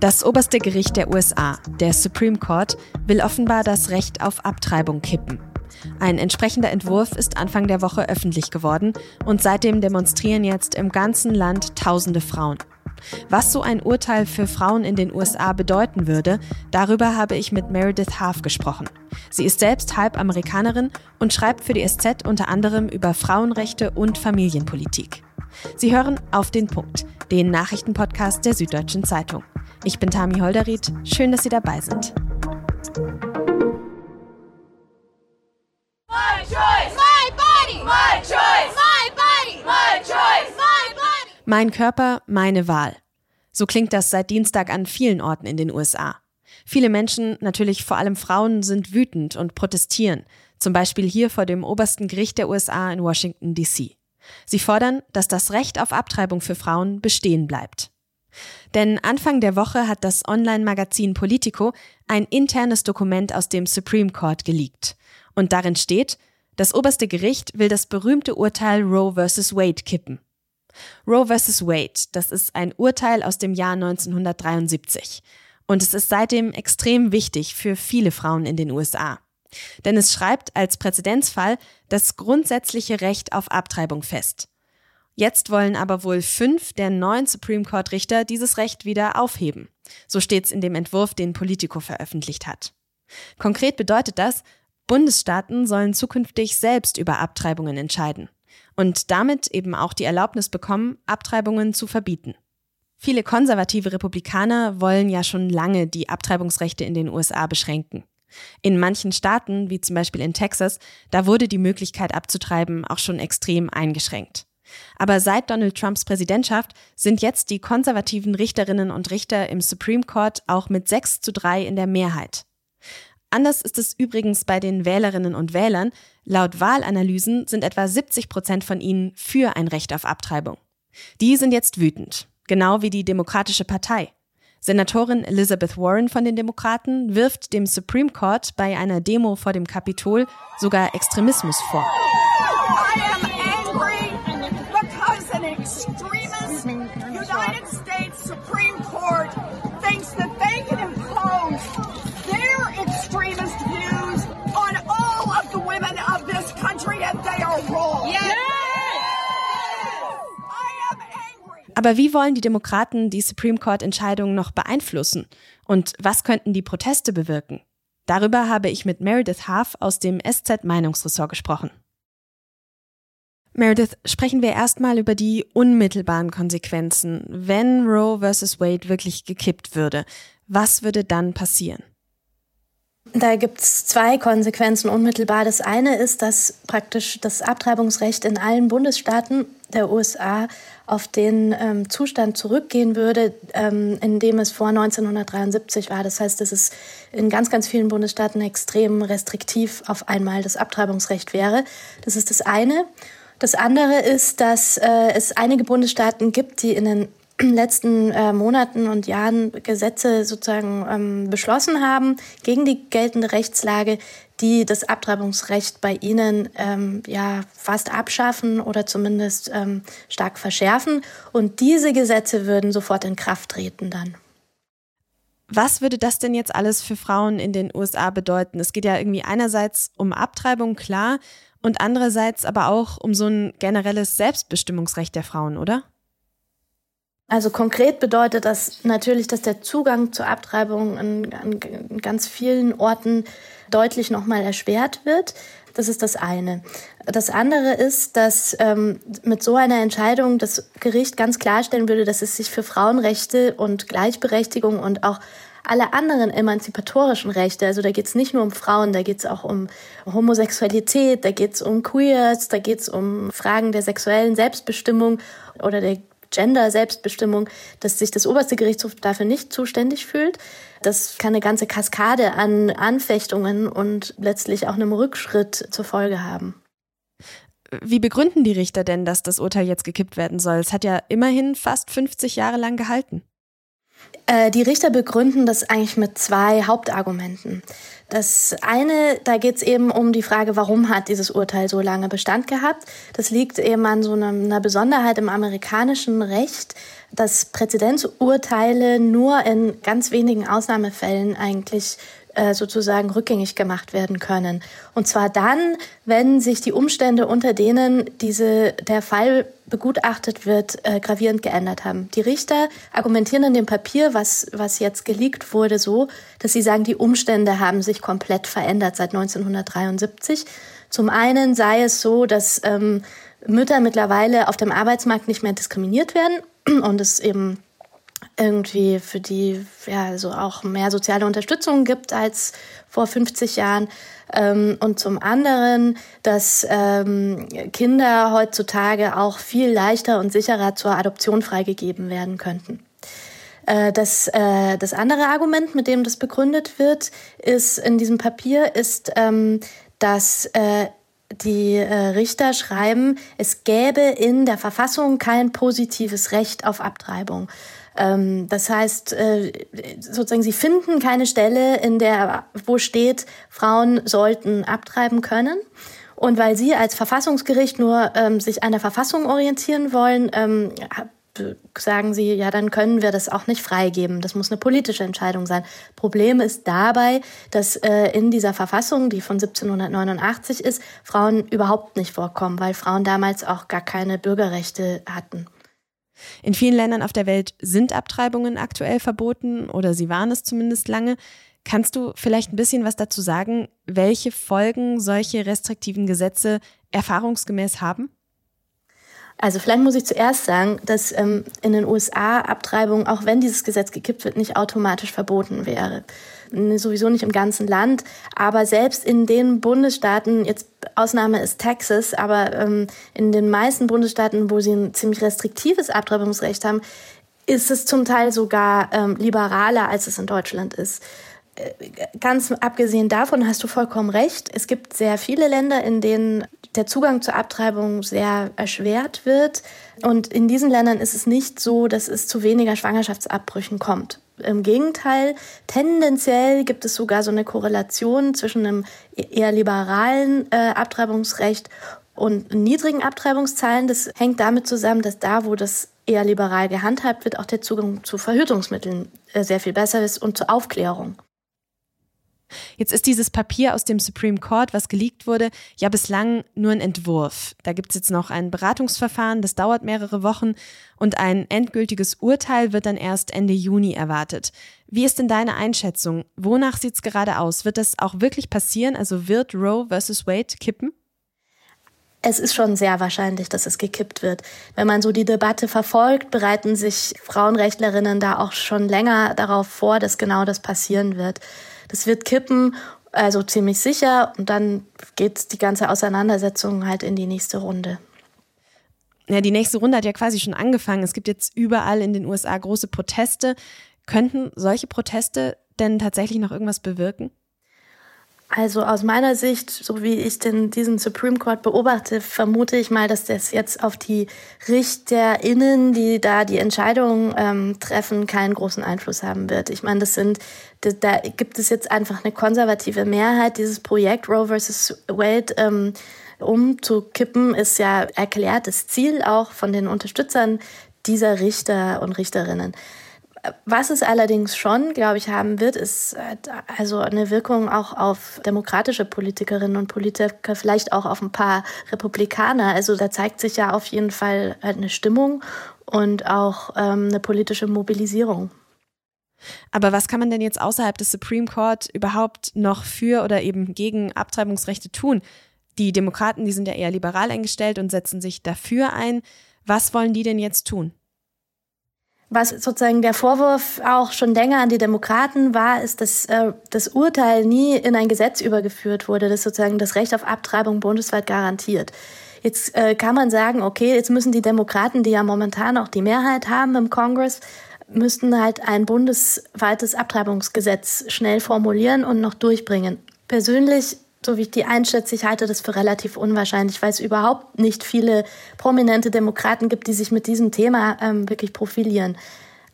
Das oberste Gericht der USA, der Supreme Court, will offenbar das Recht auf Abtreibung kippen. Ein entsprechender Entwurf ist Anfang der Woche öffentlich geworden und seitdem demonstrieren jetzt im ganzen Land tausende Frauen. Was so ein Urteil für Frauen in den USA bedeuten würde, darüber habe ich mit Meredith Half gesprochen. Sie ist selbst halb Amerikanerin und schreibt für die SZ unter anderem über Frauenrechte und Familienpolitik. Sie hören auf den Punkt, den Nachrichtenpodcast der Süddeutschen Zeitung. Ich bin Tami Holderried. Schön, dass Sie dabei sind. Mein Körper, meine Wahl. So klingt das seit Dienstag an vielen Orten in den USA. Viele Menschen, natürlich vor allem Frauen, sind wütend und protestieren, zum Beispiel hier vor dem obersten Gericht der USA in Washington, DC. Sie fordern, dass das Recht auf Abtreibung für Frauen bestehen bleibt. Denn Anfang der Woche hat das Online-Magazin Politico ein internes Dokument aus dem Supreme Court geleakt. Und darin steht, das oberste Gericht will das berühmte Urteil Roe vs. Wade kippen. Roe vs. Wade, das ist ein Urteil aus dem Jahr 1973. Und es ist seitdem extrem wichtig für viele Frauen in den USA. Denn es schreibt als Präzedenzfall das grundsätzliche Recht auf Abtreibung fest. Jetzt wollen aber wohl fünf der neun Supreme Court Richter dieses Recht wieder aufheben. So steht's in dem Entwurf, den Politico veröffentlicht hat. Konkret bedeutet das, Bundesstaaten sollen zukünftig selbst über Abtreibungen entscheiden und damit eben auch die Erlaubnis bekommen, Abtreibungen zu verbieten. Viele konservative Republikaner wollen ja schon lange die Abtreibungsrechte in den USA beschränken. In manchen Staaten, wie zum Beispiel in Texas, da wurde die Möglichkeit abzutreiben auch schon extrem eingeschränkt. Aber seit Donald Trumps Präsidentschaft sind jetzt die konservativen Richterinnen und Richter im Supreme Court auch mit 6 zu 3 in der Mehrheit. Anders ist es übrigens bei den Wählerinnen und Wählern. Laut Wahlanalysen sind etwa 70 Prozent von ihnen für ein Recht auf Abtreibung. Die sind jetzt wütend, genau wie die Demokratische Partei. Senatorin Elizabeth Warren von den Demokraten wirft dem Supreme Court bei einer Demo vor dem Kapitol sogar Extremismus vor. Aber wie wollen die Demokraten die Supreme Court-Entscheidung noch beeinflussen? Und was könnten die Proteste bewirken? Darüber habe ich mit Meredith Half aus dem SZ Meinungsressort gesprochen. Meredith, sprechen wir erstmal über die unmittelbaren Konsequenzen. Wenn Roe vs. Wade wirklich gekippt würde, was würde dann passieren? Da gibt es zwei Konsequenzen unmittelbar. Das eine ist, dass praktisch das Abtreibungsrecht in allen Bundesstaaten der USA auf den ähm, Zustand zurückgehen würde, ähm, in dem es vor 1973 war. Das heißt, dass es in ganz, ganz vielen Bundesstaaten extrem restriktiv auf einmal das Abtreibungsrecht wäre. Das ist das eine. Das andere ist, dass äh, es einige Bundesstaaten gibt, die in den letzten äh, Monaten und Jahren Gesetze sozusagen ähm, beschlossen haben gegen die geltende Rechtslage, die das Abtreibungsrecht bei ihnen ähm, ja fast abschaffen oder zumindest ähm, stark verschärfen. Und diese Gesetze würden sofort in Kraft treten dann. Was würde das denn jetzt alles für Frauen in den USA bedeuten? Es geht ja irgendwie einerseits um Abtreibung, klar, und andererseits aber auch um so ein generelles Selbstbestimmungsrecht der Frauen, oder? Also konkret bedeutet das natürlich, dass der Zugang zur Abtreibung an, an ganz vielen Orten deutlich nochmal erschwert wird. Das ist das eine. Das andere ist, dass ähm, mit so einer Entscheidung das Gericht ganz klarstellen würde, dass es sich für Frauenrechte und Gleichberechtigung und auch alle anderen emanzipatorischen Rechte, also da geht es nicht nur um Frauen, da geht es auch um Homosexualität, da geht es um Queers, da geht es um Fragen der sexuellen Selbstbestimmung oder der Gender-Selbstbestimmung, dass sich das oberste Gerichtshof dafür nicht zuständig fühlt. Das kann eine ganze Kaskade an Anfechtungen und letztlich auch einem Rückschritt zur Folge haben. Wie begründen die Richter denn, dass das Urteil jetzt gekippt werden soll? Es hat ja immerhin fast 50 Jahre lang gehalten. Äh, die Richter begründen das eigentlich mit zwei Hauptargumenten. Das eine, da geht es eben um die Frage, warum hat dieses Urteil so lange Bestand gehabt. Das liegt eben an so einer Besonderheit im amerikanischen Recht, dass Präzedenzurteile nur in ganz wenigen Ausnahmefällen eigentlich äh, sozusagen rückgängig gemacht werden können. Und zwar dann, wenn sich die Umstände, unter denen diese, der Fall begutachtet wird, äh, gravierend geändert haben. Die Richter argumentieren in dem Papier, was, was jetzt geleakt wurde, so, dass sie sagen, die Umstände haben sich komplett verändert seit 1973. Zum einen sei es so, dass ähm, Mütter mittlerweile auf dem Arbeitsmarkt nicht mehr diskriminiert werden und es eben irgendwie für die ja so auch mehr soziale Unterstützung gibt als vor 50 Jahren ähm, und zum anderen, dass ähm, Kinder heutzutage auch viel leichter und sicherer zur Adoption freigegeben werden könnten. Äh, das, äh, das andere Argument, mit dem das begründet wird, ist in diesem Papier, ist, ähm, dass äh, die Richter schreiben, es gäbe in der Verfassung kein positives Recht auf Abtreibung. Ähm, das heißt, äh, sozusagen, sie finden keine Stelle, in der, wo steht, Frauen sollten abtreiben können. Und weil sie als Verfassungsgericht nur ähm, sich an der Verfassung orientieren wollen, ähm, sagen sie, ja, dann können wir das auch nicht freigeben. Das muss eine politische Entscheidung sein. Problem ist dabei, dass äh, in dieser Verfassung, die von 1789 ist, Frauen überhaupt nicht vorkommen, weil Frauen damals auch gar keine Bürgerrechte hatten. In vielen Ländern auf der Welt sind Abtreibungen aktuell verboten oder sie waren es zumindest lange. Kannst du vielleicht ein bisschen was dazu sagen, welche Folgen solche restriktiven Gesetze erfahrungsgemäß haben? Also vielleicht muss ich zuerst sagen, dass ähm, in den USA Abtreibung, auch wenn dieses Gesetz gekippt wird, nicht automatisch verboten wäre. Sowieso nicht im ganzen Land, aber selbst in den Bundesstaaten, jetzt Ausnahme ist Texas, aber ähm, in den meisten Bundesstaaten, wo sie ein ziemlich restriktives Abtreibungsrecht haben, ist es zum Teil sogar ähm, liberaler, als es in Deutschland ist äh, ganz abgesehen davon hast du vollkommen recht. Es gibt sehr viele Länder, in denen der Zugang zur Abtreibung sehr erschwert wird. Und in diesen Ländern ist es nicht so, dass es zu weniger Schwangerschaftsabbrüchen kommt. Im Gegenteil, tendenziell gibt es sogar so eine Korrelation zwischen einem eher liberalen äh, Abtreibungsrecht und niedrigen Abtreibungszahlen. Das hängt damit zusammen, dass da, wo das eher liberal gehandhabt wird, auch der Zugang zu Verhütungsmitteln äh, sehr viel besser ist und zur Aufklärung. Jetzt ist dieses Papier aus dem Supreme Court, was geleakt wurde, ja bislang nur ein Entwurf. Da gibt es jetzt noch ein Beratungsverfahren, das dauert mehrere Wochen und ein endgültiges Urteil wird dann erst Ende Juni erwartet. Wie ist denn deine Einschätzung? Wonach sieht es gerade aus? Wird das auch wirklich passieren? Also wird Roe versus Wade kippen? Es ist schon sehr wahrscheinlich, dass es gekippt wird. Wenn man so die Debatte verfolgt, bereiten sich Frauenrechtlerinnen da auch schon länger darauf vor, dass genau das passieren wird. Das wird kippen, also ziemlich sicher. Und dann geht die ganze Auseinandersetzung halt in die nächste Runde. Ja, die nächste Runde hat ja quasi schon angefangen. Es gibt jetzt überall in den USA große Proteste. Könnten solche Proteste denn tatsächlich noch irgendwas bewirken? Also aus meiner Sicht, so wie ich den, diesen Supreme Court beobachte, vermute ich mal, dass das jetzt auf die RichterInnen, die da die Entscheidungen ähm, treffen, keinen großen Einfluss haben wird. Ich meine, das sind, da, da gibt es jetzt einfach eine konservative Mehrheit. Dieses Projekt Roe versus Wade ähm, umzukippen, ist ja erklärtes Ziel auch von den Unterstützern dieser Richter und Richterinnen. Was es allerdings schon, glaube ich, haben wird, ist äh, also eine Wirkung auch auf demokratische Politikerinnen und Politiker, vielleicht auch auf ein paar Republikaner. Also da zeigt sich ja auf jeden Fall halt eine Stimmung und auch ähm, eine politische Mobilisierung. Aber was kann man denn jetzt außerhalb des Supreme Court überhaupt noch für oder eben gegen Abtreibungsrechte tun? Die Demokraten, die sind ja eher liberal eingestellt und setzen sich dafür ein. Was wollen die denn jetzt tun? Was sozusagen der Vorwurf auch schon länger an die Demokraten war, ist, dass äh, das Urteil nie in ein Gesetz übergeführt wurde, das sozusagen das Recht auf Abtreibung bundesweit garantiert. Jetzt äh, kann man sagen, okay, jetzt müssen die Demokraten, die ja momentan auch die Mehrheit haben im Kongress, müssten halt ein bundesweites Abtreibungsgesetz schnell formulieren und noch durchbringen. Persönlich so wie ich die einschätze, ich halte das für relativ unwahrscheinlich, weil es überhaupt nicht viele prominente Demokraten gibt, die sich mit diesem Thema ähm, wirklich profilieren.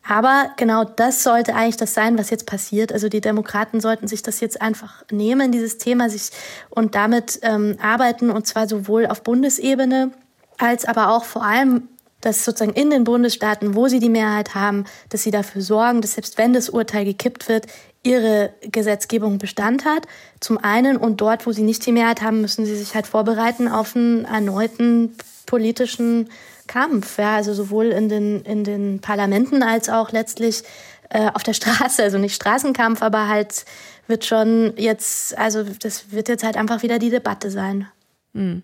Aber genau das sollte eigentlich das sein, was jetzt passiert. Also die Demokraten sollten sich das jetzt einfach nehmen, dieses Thema, sich und damit ähm, arbeiten, und zwar sowohl auf Bundesebene als aber auch vor allem dass sozusagen in den Bundesstaaten, wo sie die Mehrheit haben, dass sie dafür sorgen, dass selbst wenn das Urteil gekippt wird, ihre Gesetzgebung Bestand hat. Zum einen und dort, wo sie nicht die Mehrheit haben, müssen sie sich halt vorbereiten auf einen erneuten politischen Kampf. Ja, also sowohl in den, in den Parlamenten als auch letztlich äh, auf der Straße. Also nicht Straßenkampf, aber halt wird schon jetzt, also das wird jetzt halt einfach wieder die Debatte sein. Mhm.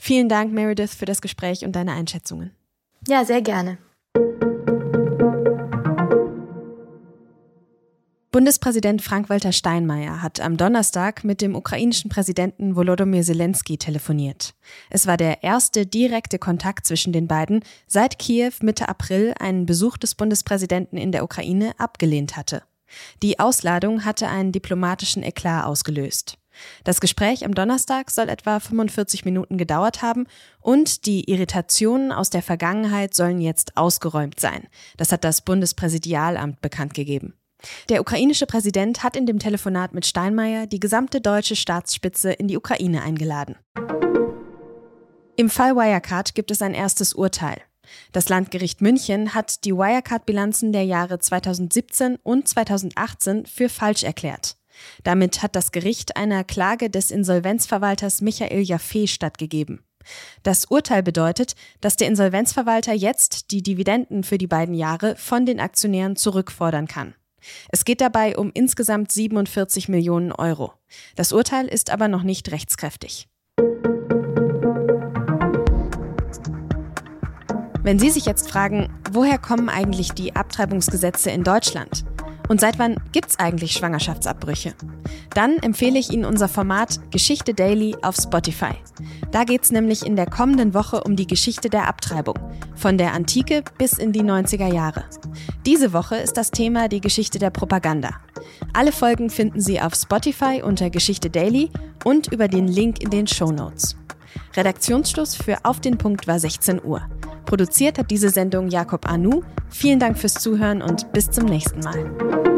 Vielen Dank, Meredith, für das Gespräch und deine Einschätzungen. Ja, sehr gerne. Bundespräsident Frank-Walter Steinmeier hat am Donnerstag mit dem ukrainischen Präsidenten Volodymyr Zelensky telefoniert. Es war der erste direkte Kontakt zwischen den beiden, seit Kiew Mitte April einen Besuch des Bundespräsidenten in der Ukraine abgelehnt hatte. Die Ausladung hatte einen diplomatischen Eklat ausgelöst. Das Gespräch am Donnerstag soll etwa 45 Minuten gedauert haben und die Irritationen aus der Vergangenheit sollen jetzt ausgeräumt sein. Das hat das Bundespräsidialamt bekannt gegeben. Der ukrainische Präsident hat in dem Telefonat mit Steinmeier die gesamte deutsche Staatsspitze in die Ukraine eingeladen. Im Fall Wirecard gibt es ein erstes Urteil. Das Landgericht München hat die Wirecard-Bilanzen der Jahre 2017 und 2018 für falsch erklärt. Damit hat das Gericht einer Klage des Insolvenzverwalters Michael Jaffe stattgegeben. Das Urteil bedeutet, dass der Insolvenzverwalter jetzt die Dividenden für die beiden Jahre von den Aktionären zurückfordern kann. Es geht dabei um insgesamt 47 Millionen Euro. Das Urteil ist aber noch nicht rechtskräftig. Wenn Sie sich jetzt fragen, woher kommen eigentlich die Abtreibungsgesetze in Deutschland? Und seit wann gibt's eigentlich Schwangerschaftsabbrüche? Dann empfehle ich Ihnen unser Format Geschichte Daily auf Spotify. Da geht's nämlich in der kommenden Woche um die Geschichte der Abtreibung, von der Antike bis in die 90er Jahre. Diese Woche ist das Thema die Geschichte der Propaganda. Alle Folgen finden Sie auf Spotify unter Geschichte Daily und über den Link in den Show Notes. Redaktionsschluss für Auf den Punkt war 16 Uhr. Produziert hat diese Sendung Jakob Anu. Vielen Dank fürs Zuhören und bis zum nächsten Mal.